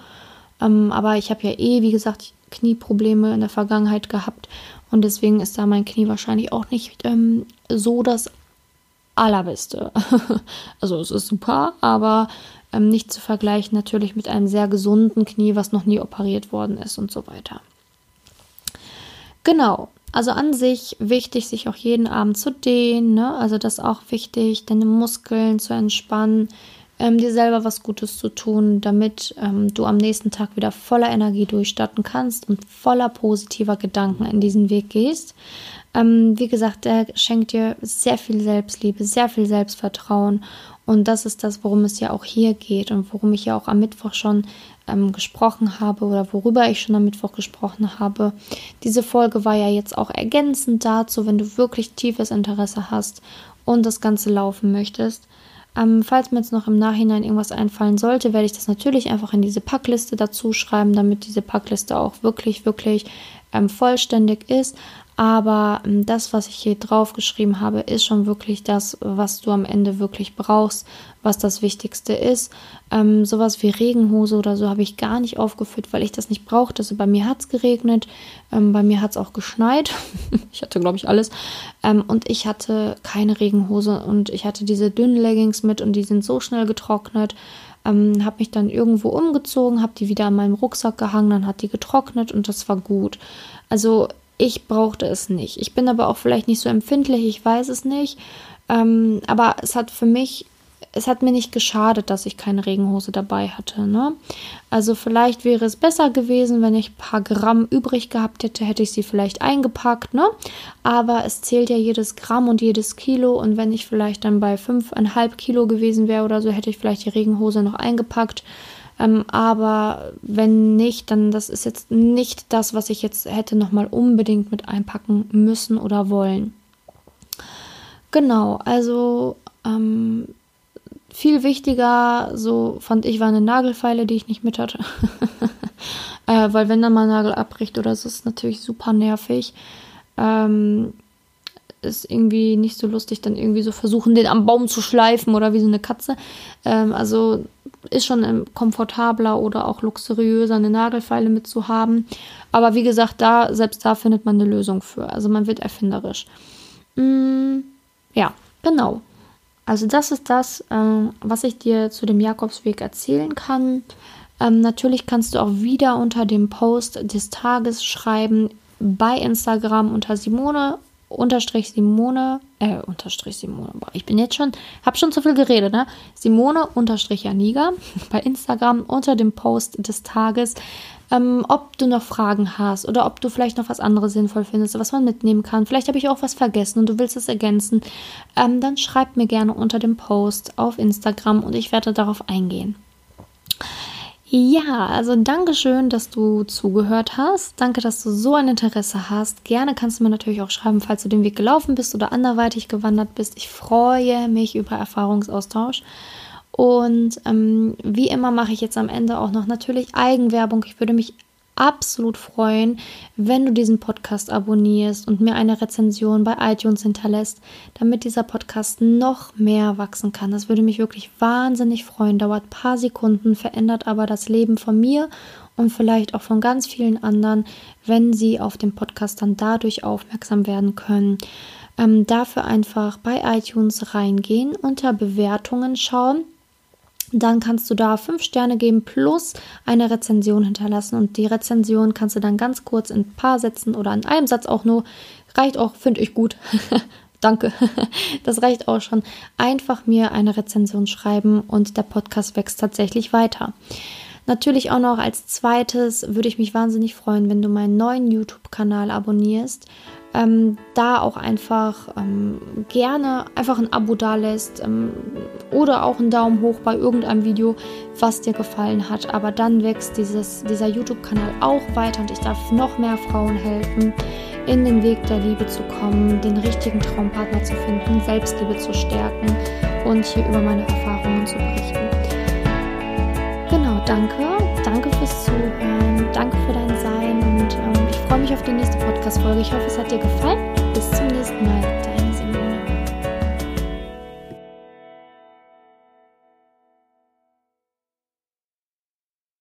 Ähm, aber ich habe ja eh, wie gesagt, Knieprobleme in der Vergangenheit gehabt und deswegen ist da mein Knie wahrscheinlich auch nicht ähm, so das Allerbeste. also es ist super, aber ähm, nicht zu vergleichen natürlich mit einem sehr gesunden Knie, was noch nie operiert worden ist und so weiter. Genau, also an sich wichtig, sich auch jeden Abend zu dehnen. Ne? Also das ist auch wichtig, deine Muskeln zu entspannen, ähm, dir selber was Gutes zu tun, damit ähm, du am nächsten Tag wieder voller Energie durchstarten kannst und voller positiver Gedanken in diesen Weg gehst. Ähm, wie gesagt, der schenkt dir sehr viel Selbstliebe, sehr viel Selbstvertrauen und das ist das, worum es ja auch hier geht und worum ich ja auch am Mittwoch schon ähm, gesprochen habe oder worüber ich schon am Mittwoch gesprochen habe. Diese Folge war ja jetzt auch ergänzend dazu, wenn du wirklich tiefes Interesse hast und das Ganze laufen möchtest. Ähm, falls mir jetzt noch im Nachhinein irgendwas einfallen sollte, werde ich das natürlich einfach in diese Packliste dazu schreiben, damit diese Packliste auch wirklich, wirklich ähm, vollständig ist. Aber ähm, das, was ich hier drauf geschrieben habe, ist schon wirklich das, was du am Ende wirklich brauchst, was das Wichtigste ist. Ähm, sowas wie Regenhose oder so habe ich gar nicht aufgeführt, weil ich das nicht brauchte. Also bei mir hat es geregnet, ähm, bei mir hat es auch geschneit. ich hatte, glaube ich, alles. Ähm, und ich hatte keine Regenhose und ich hatte diese dünnen Leggings mit und die sind so schnell getrocknet. Ähm, habe mich dann irgendwo umgezogen, habe die wieder an meinem Rucksack gehangen, dann hat die getrocknet und das war gut. Also ich brauchte es nicht. Ich bin aber auch vielleicht nicht so empfindlich, ich weiß es nicht. Ähm, aber es hat für mich, es hat mir nicht geschadet, dass ich keine Regenhose dabei hatte. Ne? Also vielleicht wäre es besser gewesen, wenn ich ein paar Gramm übrig gehabt hätte, hätte ich sie vielleicht eingepackt. Ne? Aber es zählt ja jedes Gramm und jedes Kilo. Und wenn ich vielleicht dann bei 5,5 Kilo gewesen wäre oder so, hätte ich vielleicht die Regenhose noch eingepackt. Ähm, aber wenn nicht, dann das ist jetzt nicht das, was ich jetzt hätte nochmal unbedingt mit einpacken müssen oder wollen. Genau, also ähm, viel wichtiger, so fand ich, war eine Nagelfeile, die ich nicht mit hatte. äh, weil wenn dann mal ein Nagel abbricht oder so, ist natürlich super nervig. Ähm, ist irgendwie nicht so lustig, dann irgendwie so versuchen, den am Baum zu schleifen oder wie so eine Katze. Ähm, also ist schon komfortabler oder auch luxuriöser, eine Nagelfeile mitzuhaben. Aber wie gesagt, da, selbst da findet man eine Lösung für. Also man wird erfinderisch. Mm, ja, genau. Also das ist das, äh, was ich dir zu dem Jakobsweg erzählen kann. Ähm, natürlich kannst du auch wieder unter dem Post des Tages schreiben bei Instagram unter Simone unterstrich Simone, äh, unterstrich Simone, boah, ich bin jetzt schon, hab schon zu viel geredet, ne? Simone unterstrich Janiga bei Instagram unter dem Post des Tages, ähm, ob du noch Fragen hast oder ob du vielleicht noch was anderes sinnvoll findest, was man mitnehmen kann. Vielleicht habe ich auch was vergessen und du willst es ergänzen. Ähm, dann schreib mir gerne unter dem Post auf Instagram und ich werde darauf eingehen. Ja, also danke schön, dass du zugehört hast. Danke, dass du so ein Interesse hast. Gerne kannst du mir natürlich auch schreiben, falls du den Weg gelaufen bist oder anderweitig gewandert bist. Ich freue mich über Erfahrungsaustausch. Und ähm, wie immer mache ich jetzt am Ende auch noch natürlich Eigenwerbung. Ich würde mich absolut freuen, wenn du diesen Podcast abonnierst und mir eine Rezension bei iTunes hinterlässt, damit dieser Podcast noch mehr wachsen kann. Das würde mich wirklich wahnsinnig freuen. Dauert ein paar Sekunden, verändert aber das Leben von mir und vielleicht auch von ganz vielen anderen, wenn sie auf den Podcast dann dadurch aufmerksam werden können. Ähm, dafür einfach bei iTunes reingehen, unter Bewertungen schauen dann kannst du da fünf Sterne geben plus eine Rezension hinterlassen. Und die Rezension kannst du dann ganz kurz in ein paar Sätzen oder in einem Satz auch nur, reicht auch, finde ich gut. Danke. Das reicht auch schon. Einfach mir eine Rezension schreiben und der Podcast wächst tatsächlich weiter. Natürlich auch noch als zweites würde ich mich wahnsinnig freuen, wenn du meinen neuen YouTube-Kanal abonnierst ähm, da auch einfach ähm, gerne einfach ein Abo da lässt ähm, oder auch einen Daumen hoch bei irgendeinem Video, was dir gefallen hat. Aber dann wächst dieses, dieser YouTube-Kanal auch weiter und ich darf noch mehr Frauen helfen, in den Weg der Liebe zu kommen, den richtigen Traumpartner zu finden, Selbstliebe zu stärken und hier über meine Erfahrungen zu berichten. Genau, danke. Danke fürs Zuhören. Danke für dein mich auf die nächste Podcast-Folge. Ich hoffe, es hat dir gefallen. Bis zum nächsten Mal.